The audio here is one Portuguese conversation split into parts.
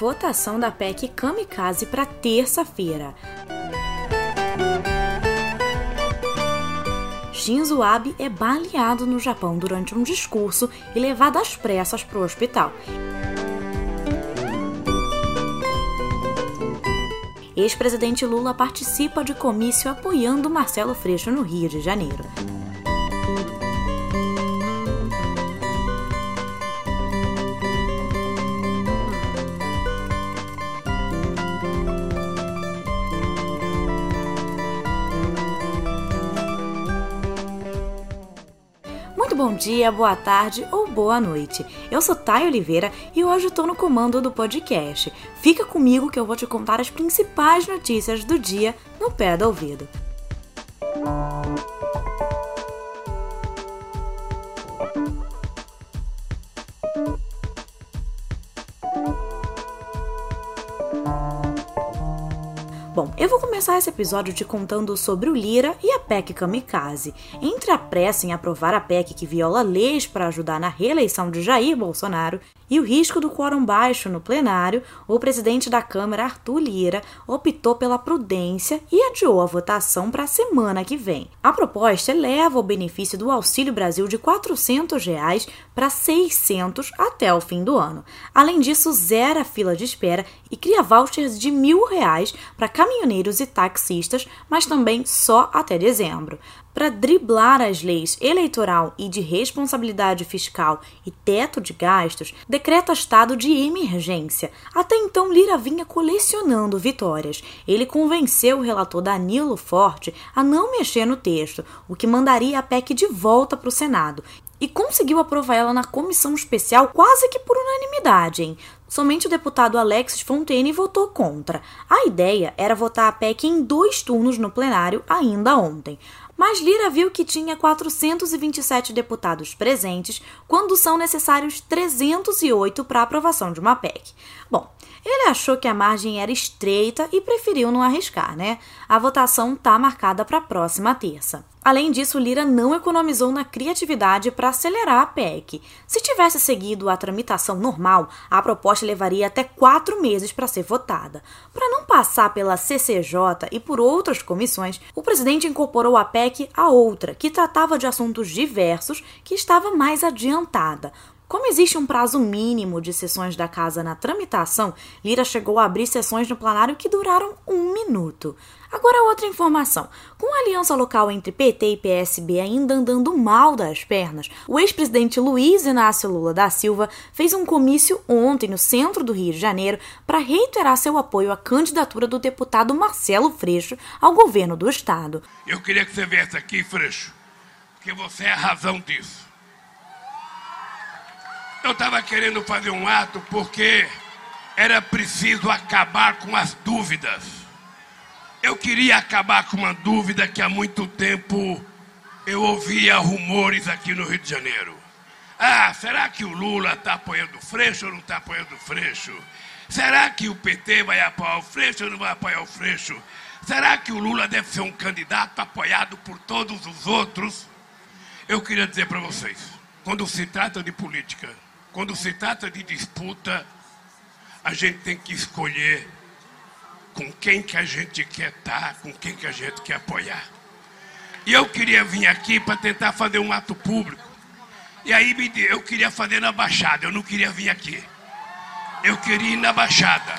votação da PEC Kamikaze para terça-feira. Shinzo Abe é baleado no Japão durante um discurso e levado às pressas para o hospital. Ex-presidente Lula participa de comício apoiando Marcelo Freixo no Rio de Janeiro. Bom dia, boa tarde ou boa noite. Eu sou Thay Oliveira e hoje estou no comando do podcast. Fica comigo que eu vou te contar as principais notícias do dia no pé do ouvido. Bom, eu vou começar esse episódio te contando sobre o Lira e a PEC Kamikaze. Entre a pressa em aprovar a PEC que viola leis para ajudar na reeleição de Jair Bolsonaro e o risco do quórum baixo no plenário, o presidente da Câmara, Arthur Lira, optou pela prudência e adiou a votação para a semana que vem. A proposta eleva o benefício do Auxílio Brasil de 400 reais para 600 até o fim do ano. Além disso, zera a fila de espera e cria vouchers de R$ 1.000 para caminhoneiros e taxistas, mas também só até dezembro para driblar as leis eleitoral e de responsabilidade fiscal e teto de gastos, decreta estado de emergência. Até então, Lira vinha colecionando vitórias. Ele convenceu o relator Danilo Forte a não mexer no texto, o que mandaria a PEC de volta para o Senado. E conseguiu aprovar ela na comissão especial quase que por unanimidade, hein? Somente o deputado Alexis Fontaine votou contra. A ideia era votar a PEC em dois turnos no plenário ainda ontem mas Lira viu que tinha 427 deputados presentes quando são necessários 308 para aprovação de uma PEC. Bom, ele achou que a margem era estreita e preferiu não arriscar, né? A votação está marcada para a próxima terça. Além disso, Lira não economizou na criatividade para acelerar a PEC. Se tivesse seguido a tramitação normal, a proposta levaria até quatro meses para ser votada. Para não passar pela CCJ e por outras comissões, o presidente incorporou a PEC a outra, que tratava de assuntos diversos, que estava mais adiantada. Como existe um prazo mínimo de sessões da casa na tramitação, Lira chegou a abrir sessões no plenário que duraram um minuto. Agora, outra informação. Com a aliança local entre PT e PSB ainda andando mal das pernas, o ex-presidente Luiz Inácio Lula da Silva fez um comício ontem no centro do Rio de Janeiro para reiterar seu apoio à candidatura do deputado Marcelo Freixo ao governo do estado. Eu queria que você viesse aqui, Freixo, porque você é a razão disso. Eu estava querendo fazer um ato porque era preciso acabar com as dúvidas. Eu queria acabar com uma dúvida que há muito tempo eu ouvia rumores aqui no Rio de Janeiro. Ah, será que o Lula está apoiando o Freixo ou não está apoiando o Freixo? Será que o PT vai apoiar o Freixo ou não vai apoiar o Freixo? Será que o Lula deve ser um candidato apoiado por todos os outros? Eu queria dizer para vocês, quando se trata de política, quando se trata de disputa, a gente tem que escolher com quem que a gente quer estar, com quem que a gente quer apoiar. E eu queria vir aqui para tentar fazer um ato público. E aí eu queria fazer na Baixada, eu não queria vir aqui. Eu queria ir na Baixada.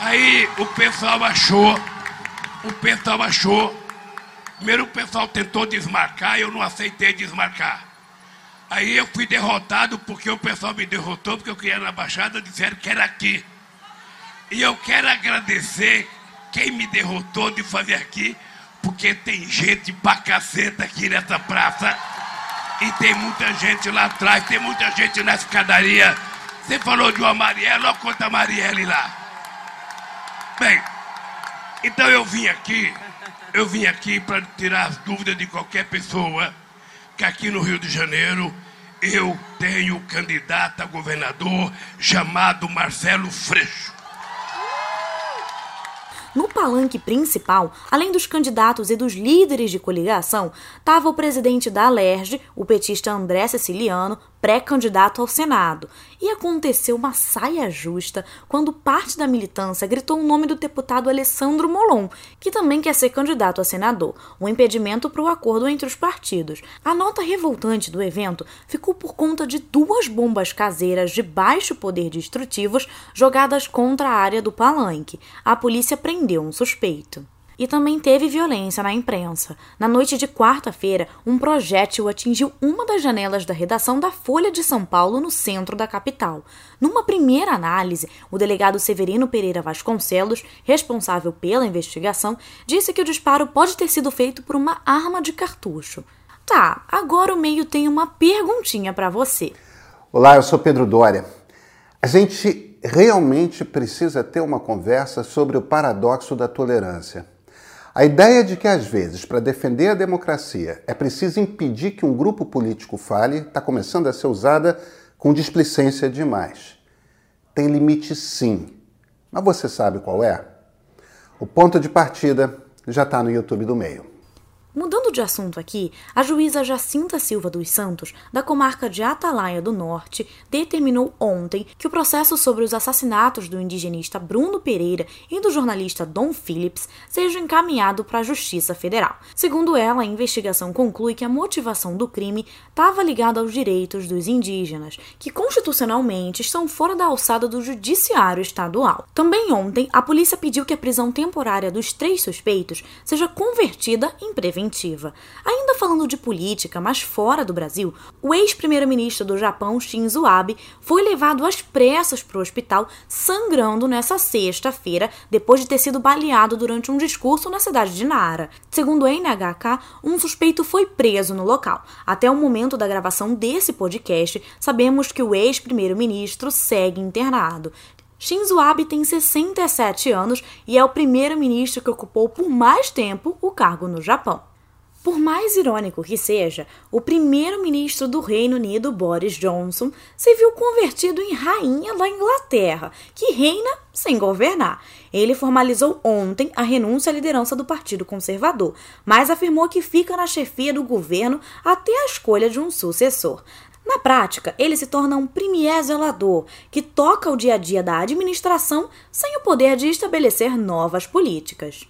Aí o pessoal achou, o pessoal achou. Primeiro o pessoal tentou desmarcar, eu não aceitei desmarcar. Aí eu fui derrotado porque o pessoal me derrotou, porque eu queria na Baixada, disseram que era aqui. E eu quero agradecer quem me derrotou de fazer aqui, porque tem gente pra caceta aqui nessa praça. E tem muita gente lá atrás, tem muita gente na escadaria. Você falou de uma Marielle, olha quanta Marielle lá. Bem, então eu vim aqui, eu vim aqui para tirar as dúvidas de qualquer pessoa que aqui no Rio de Janeiro eu tenho candidato a governador chamado Marcelo Freixo. No palanque principal, além dos candidatos e dos líderes de coligação, estava o presidente da Alerj, o petista André Siciliano, pré-candidato ao Senado. E aconteceu uma saia justa quando parte da militância gritou o nome do deputado Alessandro Molon, que também quer ser candidato a senador, um impedimento para o acordo entre os partidos. A nota revoltante do evento ficou por conta de duas bombas caseiras de baixo poder destrutivos jogadas contra a área do palanque. A polícia prendeu um suspeito. E também teve violência na imprensa. Na noite de quarta-feira, um projétil atingiu uma das janelas da redação da Folha de São Paulo, no centro da capital. Numa primeira análise, o delegado Severino Pereira Vasconcelos, responsável pela investigação, disse que o disparo pode ter sido feito por uma arma de cartucho. Tá, agora o meio tem uma perguntinha para você. Olá, eu sou Pedro Dória. A gente realmente precisa ter uma conversa sobre o paradoxo da tolerância. A ideia de que, às vezes, para defender a democracia é preciso impedir que um grupo político fale está começando a ser usada com displicência demais. Tem limite, sim. Mas você sabe qual é? O ponto de partida já está no YouTube do meio. De assunto aqui, a juíza Jacinta Silva dos Santos, da comarca de Atalaia do Norte, determinou ontem que o processo sobre os assassinatos do indigenista Bruno Pereira e do jornalista Dom Phillips seja encaminhado para a Justiça Federal. Segundo ela, a investigação conclui que a motivação do crime estava ligada aos direitos dos indígenas, que constitucionalmente estão fora da alçada do judiciário estadual. Também ontem, a polícia pediu que a prisão temporária dos três suspeitos seja convertida em prevenção Ainda falando de política, mas fora do Brasil, o ex-primeiro-ministro do Japão, Shinzo Abe, foi levado às pressas para o hospital, sangrando nessa sexta-feira, depois de ter sido baleado durante um discurso na cidade de Nara. Segundo o NHK, um suspeito foi preso no local. Até o momento da gravação desse podcast, sabemos que o ex-primeiro-ministro segue internado. Shinzo Abe tem 67 anos e é o primeiro-ministro que ocupou por mais tempo o cargo no Japão. Por mais irônico que seja, o primeiro-ministro do Reino Unido, Boris Johnson, se viu convertido em rainha da Inglaterra, que reina sem governar. Ele formalizou ontem a renúncia à liderança do Partido Conservador, mas afirmou que fica na chefia do governo até a escolha de um sucessor. Na prática, ele se torna um premier zelador, que toca o dia a dia da administração sem o poder de estabelecer novas políticas.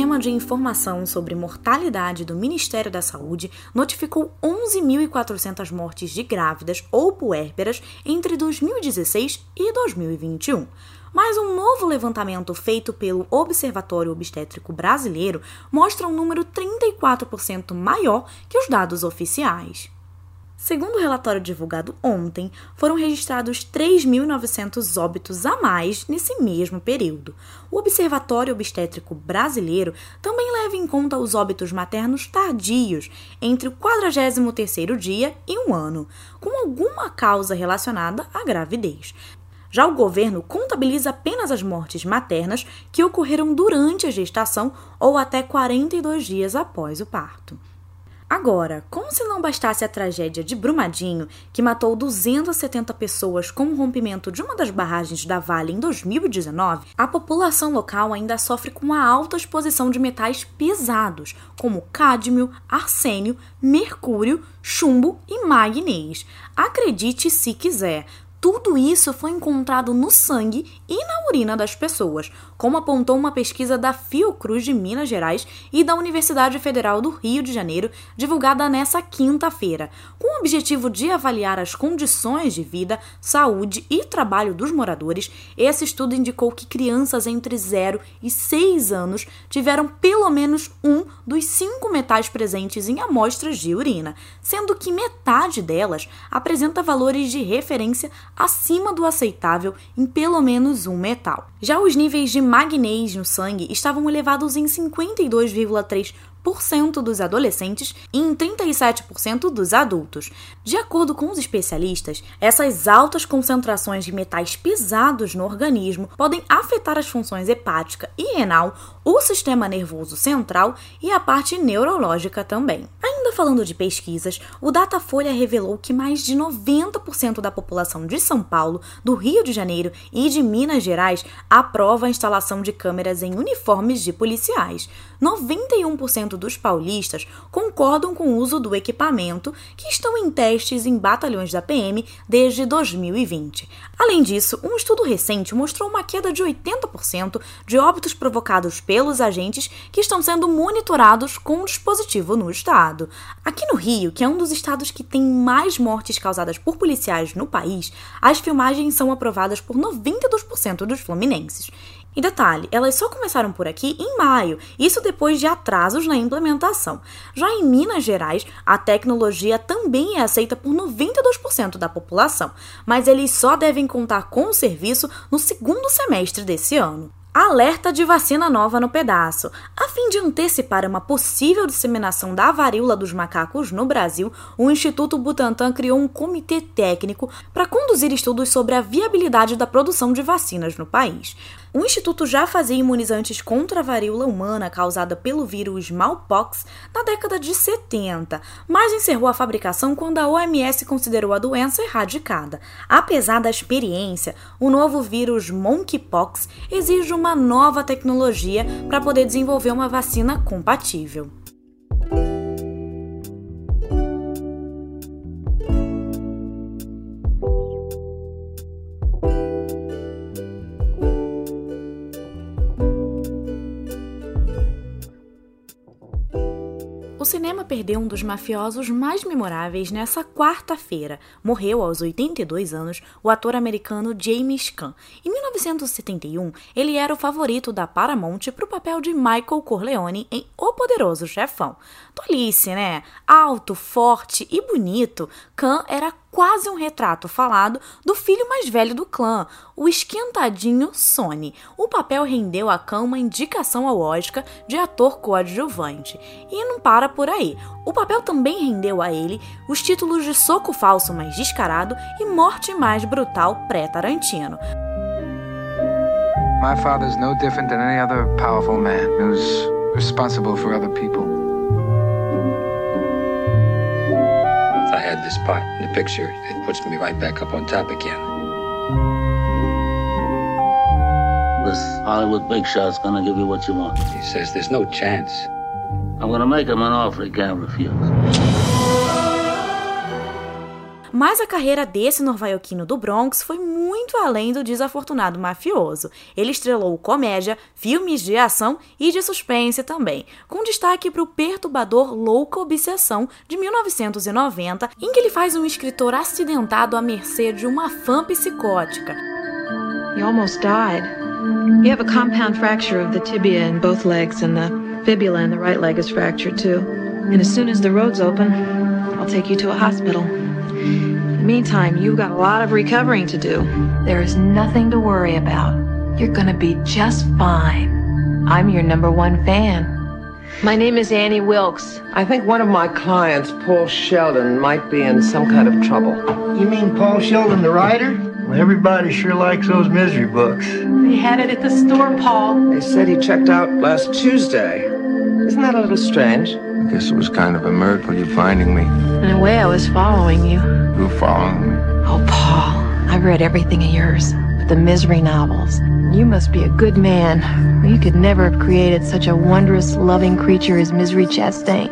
Sistema de Informação sobre Mortalidade do Ministério da Saúde notificou 11.400 mortes de grávidas ou puérperas entre 2016 e 2021. Mas um novo levantamento feito pelo Observatório Obstétrico Brasileiro mostra um número 34% maior que os dados oficiais. Segundo o relatório divulgado ontem, foram registrados 3.900 óbitos a mais nesse mesmo período. O Observatório Obstétrico Brasileiro também leva em conta os óbitos maternos tardios, entre o 43º dia e um ano, com alguma causa relacionada à gravidez. Já o governo contabiliza apenas as mortes maternas que ocorreram durante a gestação ou até 42 dias após o parto. Agora, como se não bastasse a tragédia de Brumadinho, que matou 270 pessoas com o rompimento de uma das barragens da Vale em 2019, a população local ainda sofre com a alta exposição de metais pesados, como cádmio, arsênio, mercúrio, chumbo e magnês. Acredite se quiser, tudo isso foi encontrado no sangue e na urina das pessoas, como apontou uma pesquisa da Fiocruz de Minas Gerais e da Universidade Federal do Rio de Janeiro, divulgada nesta quinta-feira, com o objetivo de avaliar as condições de vida, saúde e trabalho dos moradores. Esse estudo indicou que crianças entre 0 e 6 anos tiveram pelo menos um dos cinco metais presentes em amostras de urina, sendo que metade delas apresenta valores de referência acima do aceitável em pelo menos um metal. Já os níveis de magnésio no sangue estavam elevados em 52,3% dos adolescentes e em 37% dos adultos. De acordo com os especialistas, essas altas concentrações de metais pesados no organismo podem afetar as funções hepática e renal, o sistema nervoso central e a parte neurológica também. Ainda Ainda falando de pesquisas, o Datafolha revelou que mais de 90% da população de São Paulo, do Rio de Janeiro e de Minas Gerais aprova a instalação de câmeras em uniformes de policiais. 91% dos paulistas concordam com o uso do equipamento, que estão em testes em batalhões da PM desde 2020. Além disso, um estudo recente mostrou uma queda de 80% de óbitos provocados pelos agentes que estão sendo monitorados com o dispositivo no estado. Aqui no Rio, que é um dos estados que tem mais mortes causadas por policiais no país, as filmagens são aprovadas por 92% dos fluminenses. E detalhe, elas só começaram por aqui em maio, isso depois de atrasos na implementação. Já em Minas Gerais, a tecnologia também é aceita por 92% da população, mas eles só devem contar com o serviço no segundo semestre desse ano. Alerta de vacina nova no pedaço. A fim de antecipar uma possível disseminação da varíola dos macacos no Brasil, o Instituto Butantan criou um comitê técnico para conduzir estudos sobre a viabilidade da produção de vacinas no país. O instituto já fazia imunizantes contra a varíola humana causada pelo vírus smallpox na década de 70, mas encerrou a fabricação quando a OMS considerou a doença erradicada. Apesar da experiência, o novo vírus monkeypox exige uma nova tecnologia para poder desenvolver uma vacina compatível. Perdeu um dos mafiosos mais memoráveis nessa quarta-feira. Morreu aos 82 anos o ator americano James Caan. Em 1971, ele era o favorito da Paramount para o papel de Michael Corleone em O Poderoso Chefão. Tolice, né? Alto, forte e bonito, Caan era quase um retrato falado do filho mais velho do clã, o esquentadinho Sony. O papel rendeu a Khan uma indicação ao Oscar de ator coadjuvante. E não para por aí. O papel também rendeu a ele os títulos de Soco Falso Mais Descarado e Morte Mais Brutal pré-Tarantino. My father is no different than any other powerful man who's responsible for other people. Had this part in the picture, it puts me right back up on top again. This Hollywood big shot's gonna give you what you want. He says there's no chance. I'm gonna make him an offer he can't refuse. Mas a carreira desse norvaiocino do Bronx foi muito além do desafortunado mafioso. Ele estrelou comédia, filmes de ação e de suspense também, com destaque para o perturbador Louca Obsessão de 1990, em que ele faz um escritor acidentado à mercê de uma fã psicótica. You almost died. You have a compound fracture of the tibia in both legs and the fibula in the right leg is fractured too. And as soon as the road's open, I'll take you to a hospital. Meantime, you've got a lot of recovering to do. There is nothing to worry about. You're gonna be just fine. I'm your number one fan. My name is Annie Wilkes. I think one of my clients, Paul Sheldon, might be in some kind of trouble. You mean Paul Sheldon, the writer? Well, everybody sure likes those misery books. They had it at the store, Paul. They said he checked out last Tuesday. Isn't that a little strange? I guess it was kind of a miracle you finding me. In a way, I was following you. Who following me? Oh, Paul, I've read everything of yours, but the misery novels. You must be a good man. You could never have created such a wondrous, loving creature as Misery Chastain.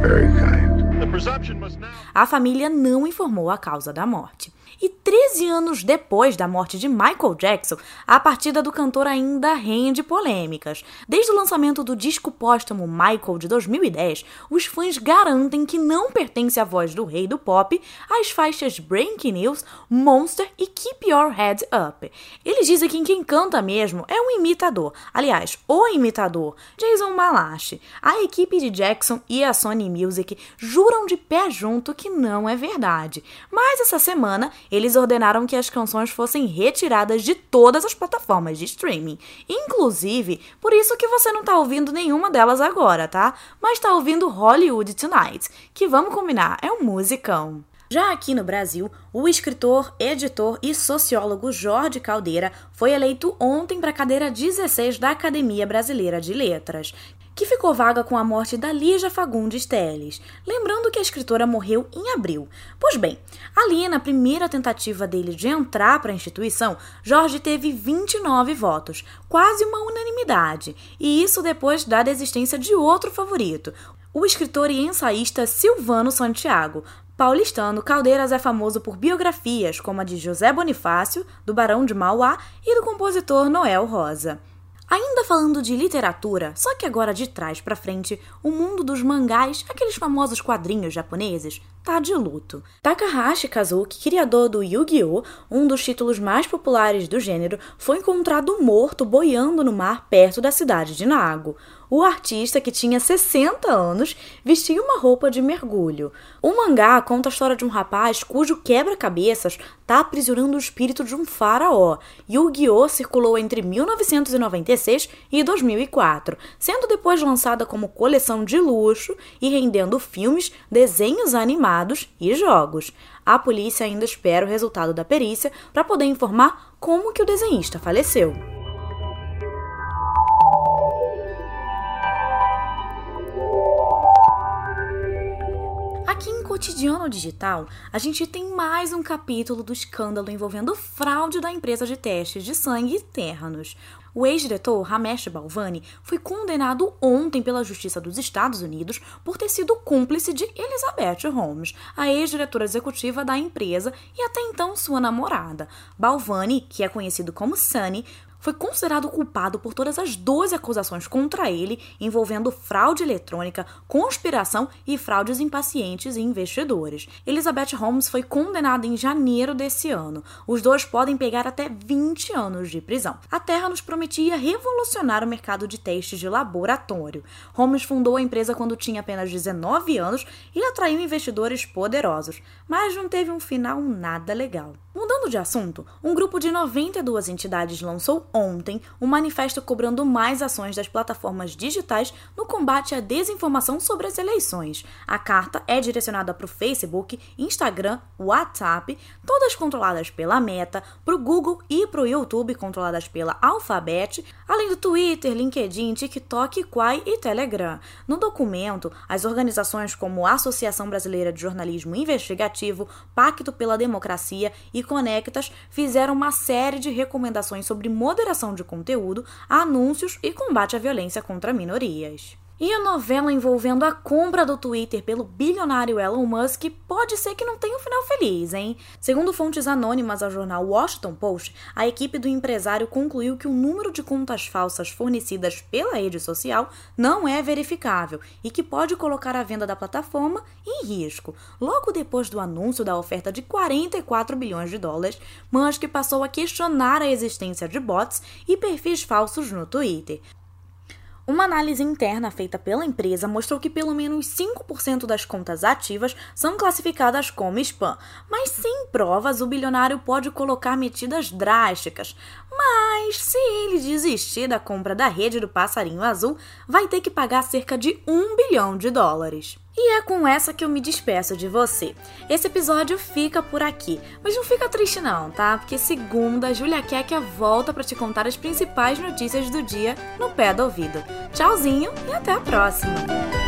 Very kind. Presumption must now... A família não informou a causa da morte. E 13 anos depois da morte de Michael Jackson, a partida do cantor ainda rende polêmicas. Desde o lançamento do disco póstumo Michael de 2010, os fãs garantem que não pertence à voz do rei do pop às faixas Breaking News, Monster e Keep Your Head Up. Eles dizem que quem canta mesmo é um imitador, aliás, o imitador, Jason Malachi. A equipe de Jackson e a Sony Music juram de pé junto que não é verdade. Mas essa semana eles ordenaram que as canções fossem retiradas de todas as plataformas de streaming. Inclusive, por isso que você não tá ouvindo nenhuma delas agora, tá? Mas tá ouvindo Hollywood Tonight, que vamos combinar, é um musicão. Já aqui no Brasil, o escritor, editor e sociólogo Jorge Caldeira foi eleito ontem para a cadeira 16 da Academia Brasileira de Letras. Que ficou vaga com a morte da Lígia Fagundes Teles, lembrando que a escritora morreu em abril. Pois bem, ali na primeira tentativa dele de entrar para a instituição, Jorge teve 29 votos, quase uma unanimidade, e isso depois da desistência de outro favorito, o escritor e ensaísta Silvano Santiago, Paulistano, Caldeiras é famoso por biografias como a de José Bonifácio, do Barão de Mauá e do compositor Noel Rosa. Ainda falando de literatura, só que agora de trás para frente, o mundo dos mangás, aqueles famosos quadrinhos japoneses, tá de luto. Takahashi Kazuki, criador do Yu-Gi-Oh!, um dos títulos mais populares do gênero, foi encontrado morto boiando no mar perto da cidade de Nago o artista, que tinha 60 anos, vestia uma roupa de mergulho. O mangá conta a história de um rapaz cujo quebra-cabeças está aprisionando o espírito de um faraó. Yu-Gi-Oh! circulou entre 1996 e 2004, sendo depois lançada como coleção de luxo e rendendo filmes, desenhos animados e jogos. A polícia ainda espera o resultado da perícia para poder informar como que o desenhista faleceu. Cotidiano Digital, a gente tem mais um capítulo do escândalo envolvendo fraude da empresa de testes de sangue Terranos. O ex-diretor Ramesh Balvani foi condenado ontem pela Justiça dos Estados Unidos por ter sido cúmplice de Elizabeth Holmes, a ex-diretora executiva da empresa e até então sua namorada. Balvani, que é conhecido como Sunny, foi considerado culpado por todas as 12 acusações contra ele envolvendo fraude eletrônica, conspiração e fraudes em pacientes e investidores. Elizabeth Holmes foi condenada em janeiro desse ano. Os dois podem pegar até 20 anos de prisão. A Terra nos prometia revolucionar o mercado de testes de laboratório. Holmes fundou a empresa quando tinha apenas 19 anos e atraiu investidores poderosos, mas não teve um final nada legal. Mudando de assunto, um grupo de 92 entidades lançou ontem um manifesto cobrando mais ações das plataformas digitais no combate à desinformação sobre as eleições. A carta é direcionada para o Facebook, Instagram, WhatsApp, todas controladas pela Meta, para o Google e para o YouTube, controladas pela Alphabet, além do Twitter, LinkedIn, TikTok, Quai e Telegram. No documento, as organizações como Associação Brasileira de Jornalismo Investigativo, Pacto pela Democracia e Conectas fizeram uma série de recomendações sobre moderação de conteúdo, anúncios e combate à violência contra minorias. E a novela envolvendo a compra do Twitter pelo bilionário Elon Musk pode ser que não tenha um final feliz, hein? Segundo fontes anônimas ao jornal Washington Post, a equipe do empresário concluiu que o número de contas falsas fornecidas pela rede social não é verificável e que pode colocar a venda da plataforma em risco. Logo depois do anúncio da oferta de 44 bilhões de dólares, Musk passou a questionar a existência de bots e perfis falsos no Twitter. Uma análise interna feita pela empresa mostrou que pelo menos 5% das contas ativas são classificadas como spam, mas sem provas o bilionário pode colocar medidas drásticas. Mas se ele desistir da compra da rede do passarinho azul, vai ter que pagar cerca de 1 bilhão de dólares. E é com essa que eu me despeço de você. Esse episódio fica por aqui, mas não fica triste não, tá? Porque segunda, a Julia Kekia volta para te contar as principais notícias do dia no pé do ouvido. Tchauzinho e até a próxima!